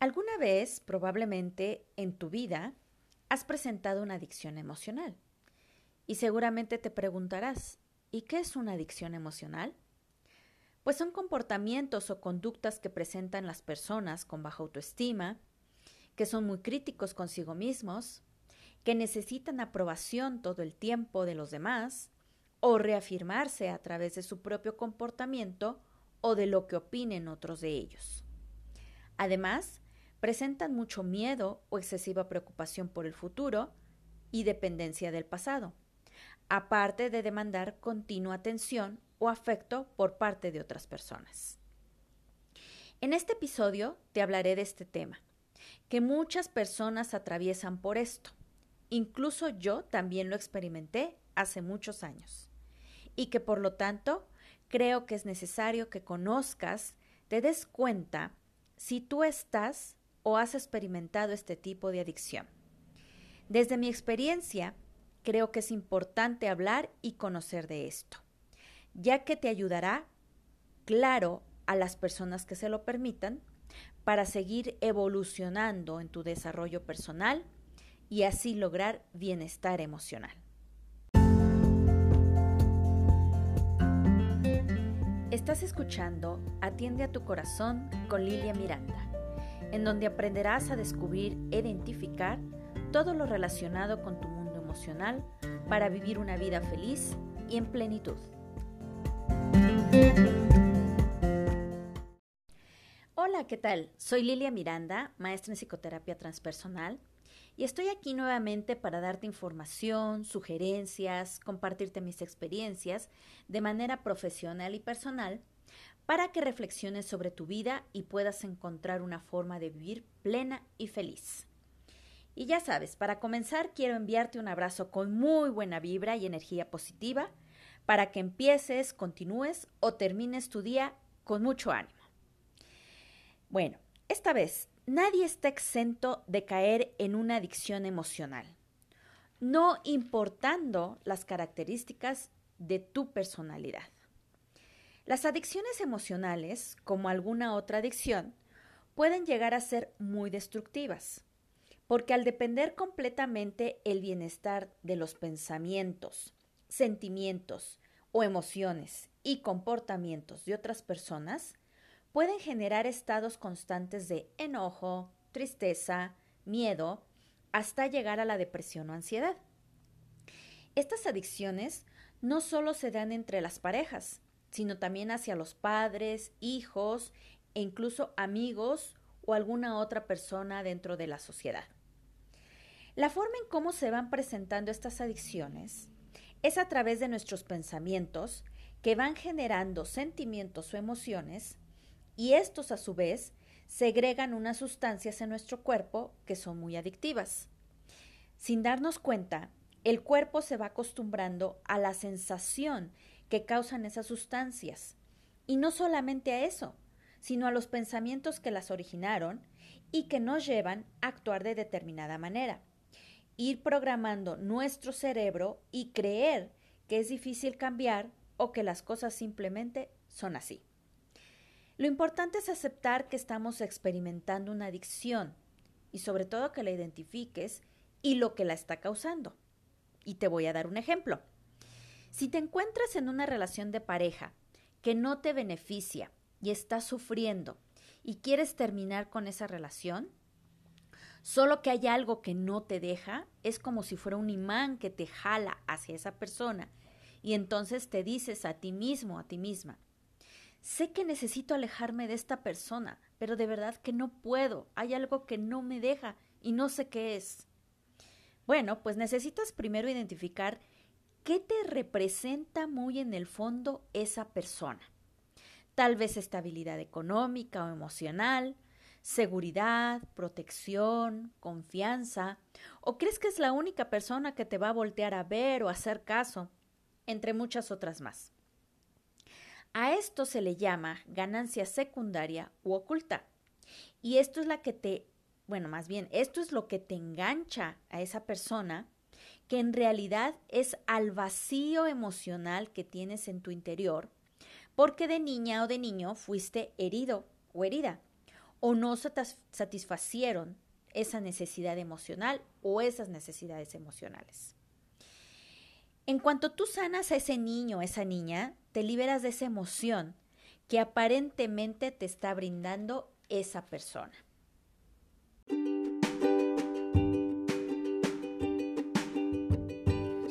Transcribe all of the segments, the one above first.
¿Alguna vez, probablemente en tu vida, has presentado una adicción emocional? Y seguramente te preguntarás, ¿y qué es una adicción emocional? Pues son comportamientos o conductas que presentan las personas con baja autoestima, que son muy críticos consigo mismos, que necesitan aprobación todo el tiempo de los demás, o reafirmarse a través de su propio comportamiento o de lo que opinen otros de ellos. Además, presentan mucho miedo o excesiva preocupación por el futuro y dependencia del pasado, aparte de demandar continua atención o afecto por parte de otras personas. En este episodio te hablaré de este tema, que muchas personas atraviesan por esto. Incluso yo también lo experimenté hace muchos años y que por lo tanto creo que es necesario que conozcas, te des cuenta si tú estás o has experimentado este tipo de adicción. Desde mi experiencia, creo que es importante hablar y conocer de esto, ya que te ayudará, claro, a las personas que se lo permitan, para seguir evolucionando en tu desarrollo personal y así lograr bienestar emocional. Estás escuchando Atiende a tu corazón con Lilia Miranda, en donde aprenderás a descubrir e identificar todo lo relacionado con tu mundo emocional para vivir una vida feliz y en plenitud. Hola, ¿qué tal? Soy Lilia Miranda, maestra en psicoterapia transpersonal y estoy aquí nuevamente para darte información, sugerencias, compartirte mis experiencias de manera profesional y personal para que reflexiones sobre tu vida y puedas encontrar una forma de vivir plena y feliz. Y ya sabes, para comenzar quiero enviarte un abrazo con muy buena vibra y energía positiva para que empieces, continúes o termines tu día con mucho ánimo. Bueno, esta vez Nadie está exento de caer en una adicción emocional, no importando las características de tu personalidad. Las adicciones emocionales, como alguna otra adicción, pueden llegar a ser muy destructivas, porque al depender completamente el bienestar de los pensamientos, sentimientos o emociones y comportamientos de otras personas, pueden generar estados constantes de enojo, tristeza, miedo, hasta llegar a la depresión o ansiedad. Estas adicciones no solo se dan entre las parejas, sino también hacia los padres, hijos e incluso amigos o alguna otra persona dentro de la sociedad. La forma en cómo se van presentando estas adicciones es a través de nuestros pensamientos que van generando sentimientos o emociones y estos a su vez segregan unas sustancias en nuestro cuerpo que son muy adictivas. Sin darnos cuenta, el cuerpo se va acostumbrando a la sensación que causan esas sustancias. Y no solamente a eso, sino a los pensamientos que las originaron y que nos llevan a actuar de determinada manera. Ir programando nuestro cerebro y creer que es difícil cambiar o que las cosas simplemente son así. Lo importante es aceptar que estamos experimentando una adicción y sobre todo que la identifiques y lo que la está causando. Y te voy a dar un ejemplo. Si te encuentras en una relación de pareja que no te beneficia y estás sufriendo y quieres terminar con esa relación, solo que hay algo que no te deja, es como si fuera un imán que te jala hacia esa persona y entonces te dices a ti mismo, a ti misma, Sé que necesito alejarme de esta persona, pero de verdad que no puedo. Hay algo que no me deja y no sé qué es. Bueno, pues necesitas primero identificar qué te representa muy en el fondo esa persona. Tal vez estabilidad económica o emocional, seguridad, protección, confianza, o crees que es la única persona que te va a voltear a ver o hacer caso, entre muchas otras más. A esto se le llama ganancia secundaria u oculta. Y esto es la que te, bueno, más bien, esto es lo que te engancha a esa persona, que en realidad es al vacío emocional que tienes en tu interior, porque de niña o de niño fuiste herido o herida, o no satisfacieron esa necesidad emocional o esas necesidades emocionales. En cuanto tú sanas a ese niño o esa niña, te liberas de esa emoción que aparentemente te está brindando esa persona.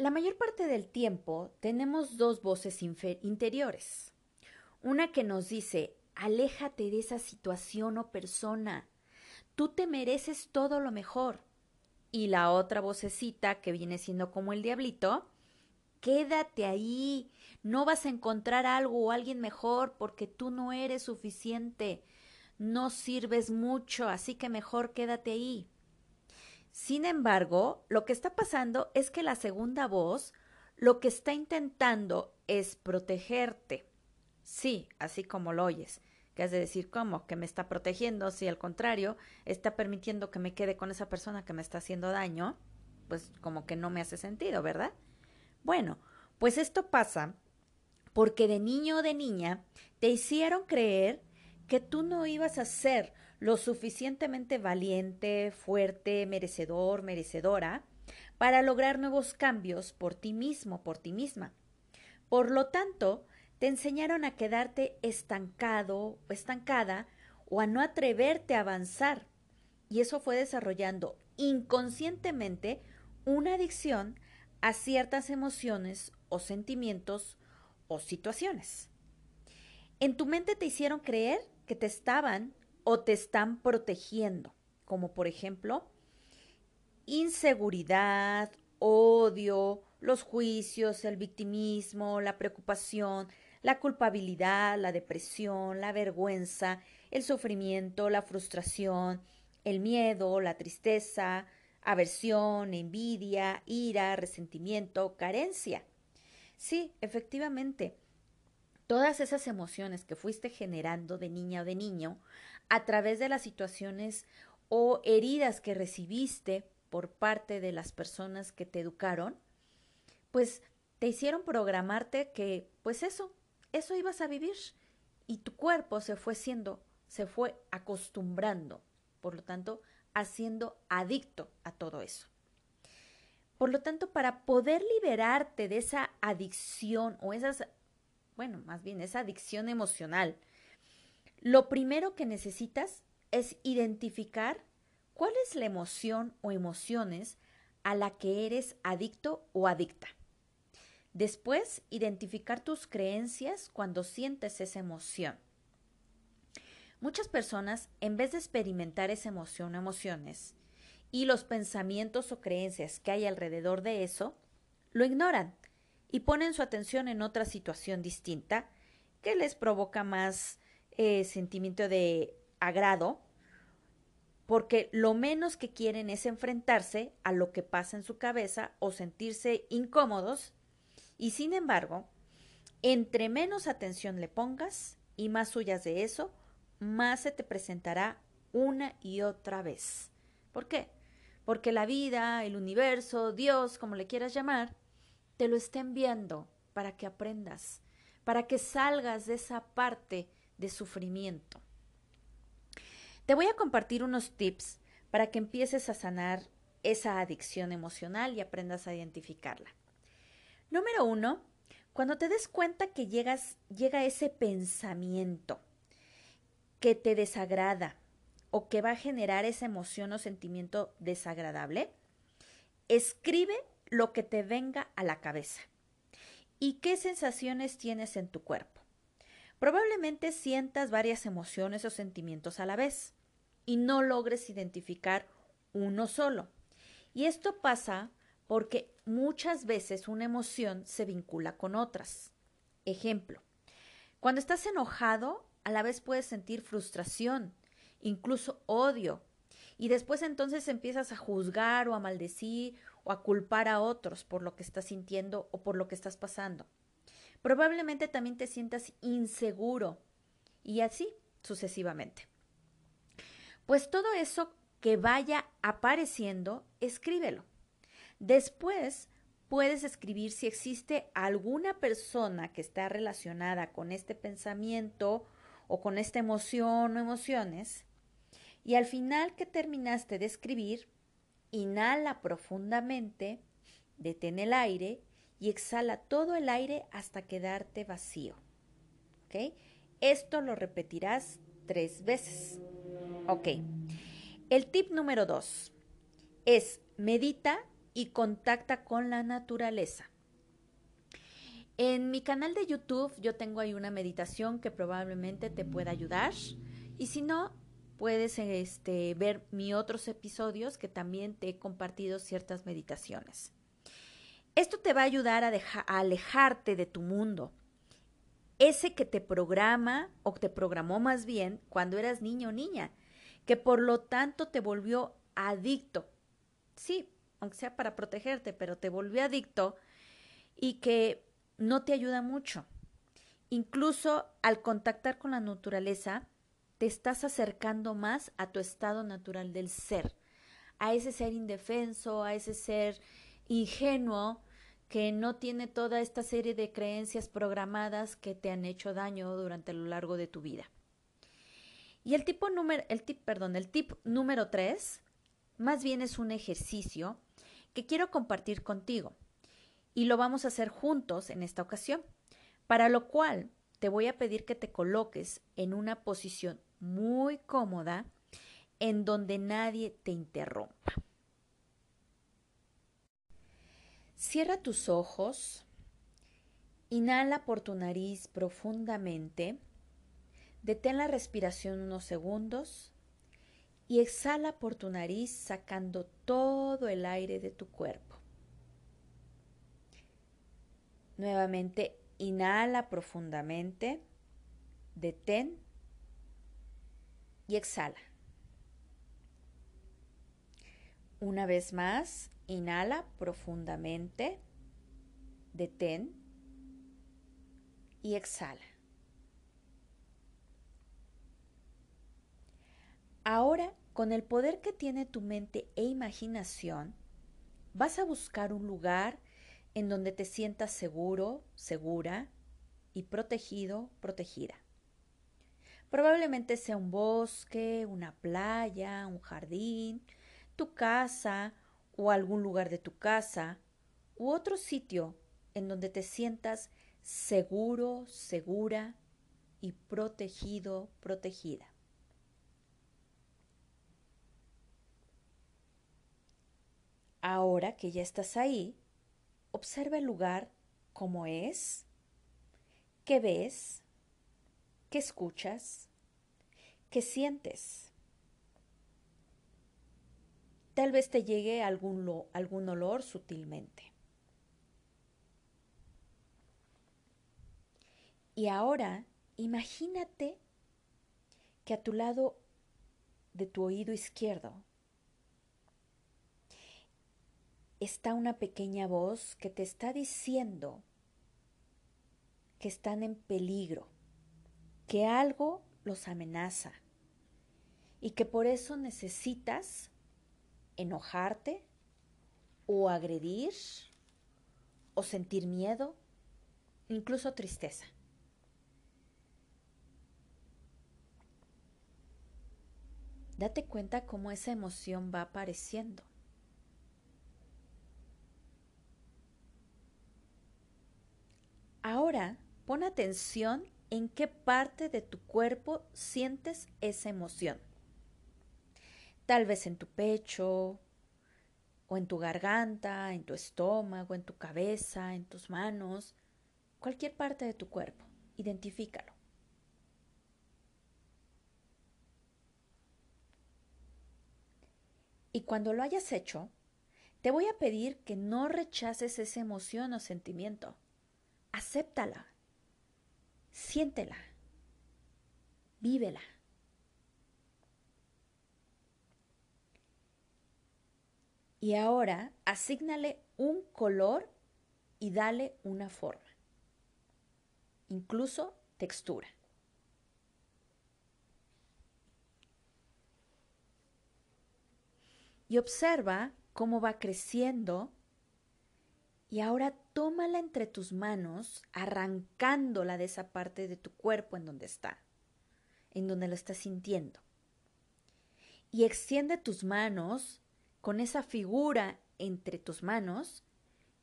La mayor parte del tiempo tenemos dos voces interiores. Una que nos dice, aléjate de esa situación o persona. Tú te mereces todo lo mejor. Y la otra vocecita que viene siendo como el diablito, quédate ahí. No vas a encontrar algo o alguien mejor porque tú no eres suficiente. No sirves mucho, así que mejor quédate ahí. Sin embargo, lo que está pasando es que la segunda voz lo que está intentando es protegerte. Sí, así como lo oyes. Que has de decir, ¿cómo? Que me está protegiendo, si al contrario, está permitiendo que me quede con esa persona que me está haciendo daño, pues como que no me hace sentido, ¿verdad? Bueno, pues esto pasa porque de niño o de niña te hicieron creer que tú no ibas a ser lo suficientemente valiente, fuerte, merecedor, merecedora, para lograr nuevos cambios por ti mismo, por ti misma. Por lo tanto, te enseñaron a quedarte estancado estancada o a no atreverte a avanzar. Y eso fue desarrollando inconscientemente una adicción a ciertas emociones o sentimientos o situaciones. En tu mente te hicieron creer que te estaban o te están protegiendo, como por ejemplo inseguridad, odio, los juicios, el victimismo, la preocupación, la culpabilidad, la depresión, la vergüenza, el sufrimiento, la frustración, el miedo, la tristeza, aversión, envidia, ira, resentimiento, carencia. Sí, efectivamente, todas esas emociones que fuiste generando de niña o de niño a través de las situaciones o heridas que recibiste por parte de las personas que te educaron, pues te hicieron programarte que, pues eso, eso ibas a vivir y tu cuerpo se fue siendo, se fue acostumbrando, por lo tanto, haciendo adicto a todo eso. Por lo tanto, para poder liberarte de esa adicción o esas, bueno, más bien esa adicción emocional lo primero que necesitas es identificar cuál es la emoción o emociones a la que eres adicto o adicta. Después, identificar tus creencias cuando sientes esa emoción. Muchas personas, en vez de experimentar esa emoción o emociones y los pensamientos o creencias que hay alrededor de eso, lo ignoran y ponen su atención en otra situación distinta que les provoca más eh, sentimiento de agrado, porque lo menos que quieren es enfrentarse a lo que pasa en su cabeza o sentirse incómodos, y sin embargo, entre menos atención le pongas y más huyas de eso, más se te presentará una y otra vez. ¿Por qué? Porque la vida, el universo, Dios, como le quieras llamar, te lo está enviando para que aprendas, para que salgas de esa parte de sufrimiento. Te voy a compartir unos tips para que empieces a sanar esa adicción emocional y aprendas a identificarla. Número uno, cuando te des cuenta que llega ese pensamiento que te desagrada o que va a generar esa emoción o sentimiento desagradable, escribe lo que te venga a la cabeza y qué sensaciones tienes en tu cuerpo. Probablemente sientas varias emociones o sentimientos a la vez y no logres identificar uno solo. Y esto pasa porque muchas veces una emoción se vincula con otras. Ejemplo, cuando estás enojado a la vez puedes sentir frustración, incluso odio. Y después entonces empiezas a juzgar o a maldecir o a culpar a otros por lo que estás sintiendo o por lo que estás pasando. Probablemente también te sientas inseguro y así sucesivamente. Pues todo eso que vaya apareciendo, escríbelo. Después puedes escribir si existe alguna persona que está relacionada con este pensamiento o con esta emoción o emociones. Y al final que terminaste de escribir, inhala profundamente, detén el aire y exhala todo el aire hasta quedarte vacío. ¿Ok? Esto lo repetirás tres veces. Ok. El tip número dos es medita y contacta con la naturaleza. En mi canal de YouTube yo tengo ahí una meditación que probablemente te pueda ayudar y si no, puedes este, ver mis otros episodios que también te he compartido ciertas meditaciones. Esto te va a ayudar a, alejarte de tu mundo, ese que te programa o te programó más bien cuando eras niño o niña, que por lo tanto te volvió adicto. Sí, aunque sea para protegerte, pero te volvió adicto y que no te ayuda mucho. Incluso al contactar con la naturaleza, te estás acercando más a tu estado natural del ser, a ese ser indefenso, a ese ser ingenuo que no tiene toda esta serie de creencias programadas que te han hecho daño durante lo largo de tu vida. Y el tipo número, el tip, perdón, el tip número tres, más bien es un ejercicio que quiero compartir contigo. Y lo vamos a hacer juntos en esta ocasión, para lo cual te voy a pedir que te coloques en una posición muy cómoda en donde nadie te interrumpa. Cierra tus ojos, inhala por tu nariz profundamente, detén la respiración unos segundos. Y exhala por tu nariz sacando todo el aire de tu cuerpo. Nuevamente, inhala profundamente, detén. Y exhala. Una vez más, Inhala profundamente, detén y exhala. Ahora, con el poder que tiene tu mente e imaginación, vas a buscar un lugar en donde te sientas seguro, segura y protegido, protegida. Probablemente sea un bosque, una playa, un jardín, tu casa o algún lugar de tu casa u otro sitio en donde te sientas seguro, segura y protegido, protegida. Ahora que ya estás ahí, observa el lugar como es, qué ves, qué escuchas, qué sientes. Tal vez te llegue algún, algún olor sutilmente. Y ahora imagínate que a tu lado de tu oído izquierdo está una pequeña voz que te está diciendo que están en peligro, que algo los amenaza y que por eso necesitas enojarte o agredir o sentir miedo, incluso tristeza. Date cuenta cómo esa emoción va apareciendo. Ahora pon atención en qué parte de tu cuerpo sientes esa emoción tal vez en tu pecho, o en tu garganta, en tu estómago, en tu cabeza, en tus manos, cualquier parte de tu cuerpo. Identifícalo. Y cuando lo hayas hecho, te voy a pedir que no rechaces esa emoción o sentimiento. Acéptala. Siéntela. vívela. Y ahora asígnale un color y dale una forma, incluso textura. Y observa cómo va creciendo y ahora tómala entre tus manos, arrancándola de esa parte de tu cuerpo en donde está, en donde lo estás sintiendo. Y extiende tus manos con esa figura entre tus manos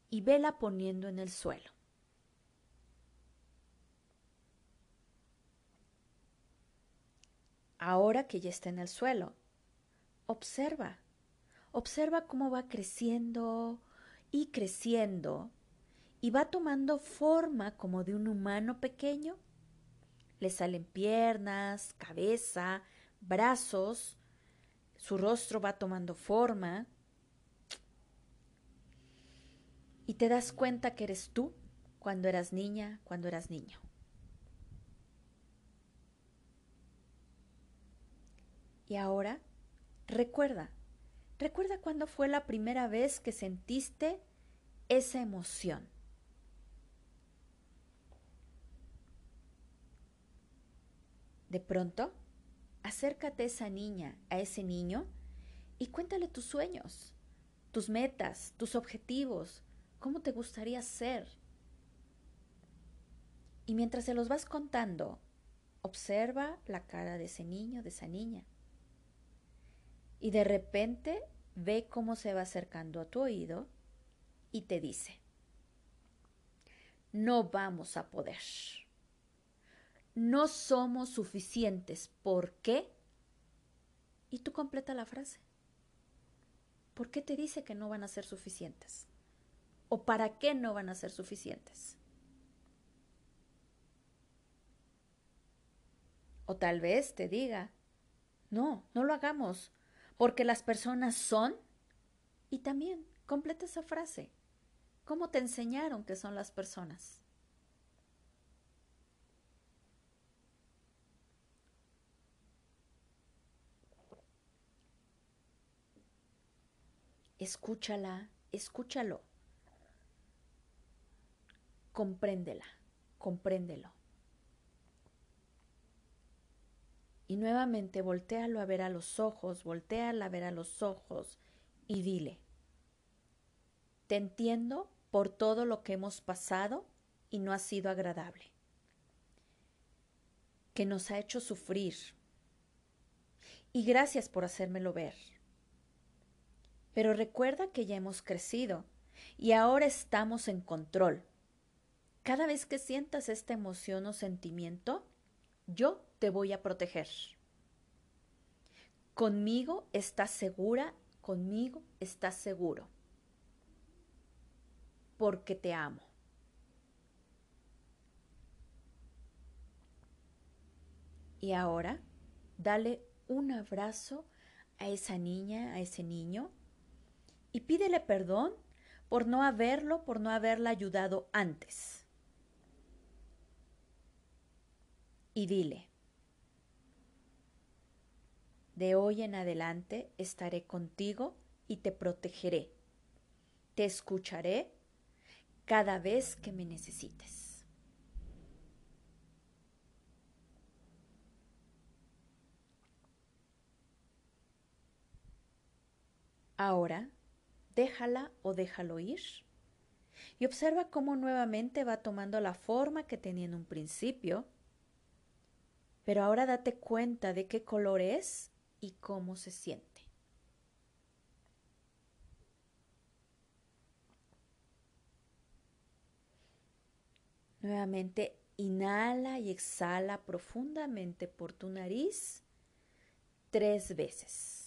y vela poniendo en el suelo. Ahora que ya está en el suelo, observa, observa cómo va creciendo y creciendo y va tomando forma como de un humano pequeño. Le salen piernas, cabeza, brazos, su rostro va tomando forma y te das cuenta que eres tú cuando eras niña, cuando eras niño. Y ahora, recuerda, recuerda cuándo fue la primera vez que sentiste esa emoción. De pronto, acércate a esa niña, a ese niño, y cuéntale tus sueños, tus metas, tus objetivos, cómo te gustaría ser. Y mientras se los vas contando, observa la cara de ese niño, de esa niña. Y de repente ve cómo se va acercando a tu oído y te dice, no vamos a poder no somos suficientes. ¿Por qué? Y tú completa la frase. ¿Por qué te dice que no van a ser suficientes? ¿O para qué no van a ser suficientes? O tal vez te diga, no, no lo hagamos, porque las personas son... Y también completa esa frase. ¿Cómo te enseñaron que son las personas? Escúchala, escúchalo. Compréndela, compréndelo. Y nuevamente voltealo a ver a los ojos, volteala a ver a los ojos y dile, te entiendo por todo lo que hemos pasado y no ha sido agradable, que nos ha hecho sufrir. Y gracias por hacérmelo ver. Pero recuerda que ya hemos crecido y ahora estamos en control. Cada vez que sientas esta emoción o sentimiento, yo te voy a proteger. Conmigo estás segura, conmigo estás seguro. Porque te amo. Y ahora, dale un abrazo a esa niña, a ese niño, y pídele perdón por no haberlo, por no haberla ayudado antes. Y dile, de hoy en adelante estaré contigo y te protegeré. Te escucharé cada vez que me necesites. Ahora déjala o déjalo ir. Y observa cómo nuevamente va tomando la forma que tenía en un principio. Pero ahora date cuenta de qué color es y cómo se siente. Nuevamente inhala y exhala profundamente por tu nariz tres veces.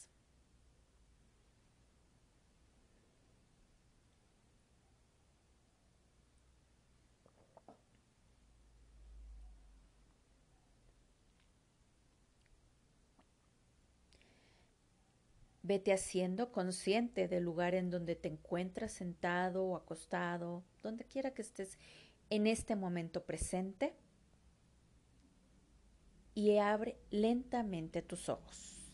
Vete haciendo consciente del lugar en donde te encuentras sentado o acostado, donde quiera que estés en este momento presente. y abre lentamente tus ojos.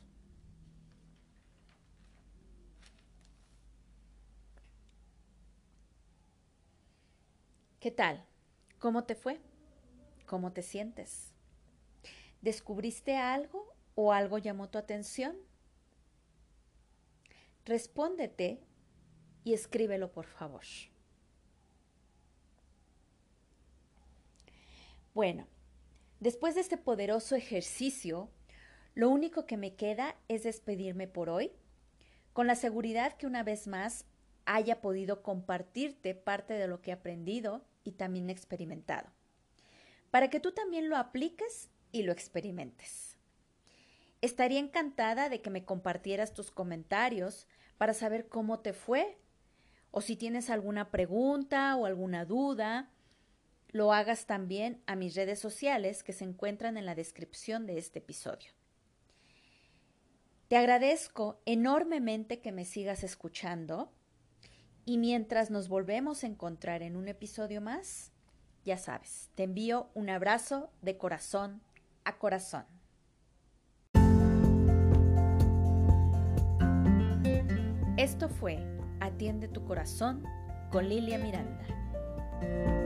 ¿Qué tal? ¿Cómo te fue? ¿Cómo te sientes? ¿Descubriste algo o algo llamó tu atención? Respóndete y escríbelo por favor. Bueno, después de este poderoso ejercicio, lo único que me queda es despedirme por hoy, con la seguridad que una vez más haya podido compartirte parte de lo que he aprendido y también experimentado, para que tú también lo apliques y lo experimentes. Estaría encantada de que me compartieras tus comentarios para saber cómo te fue o si tienes alguna pregunta o alguna duda lo hagas también a mis redes sociales que se encuentran en la descripción de este episodio. Te agradezco enormemente que me sigas escuchando y mientras nos volvemos a encontrar en un episodio más, ya sabes, te envío un abrazo de corazón a corazón. Esto fue Atiende tu corazón con Lilia Miranda.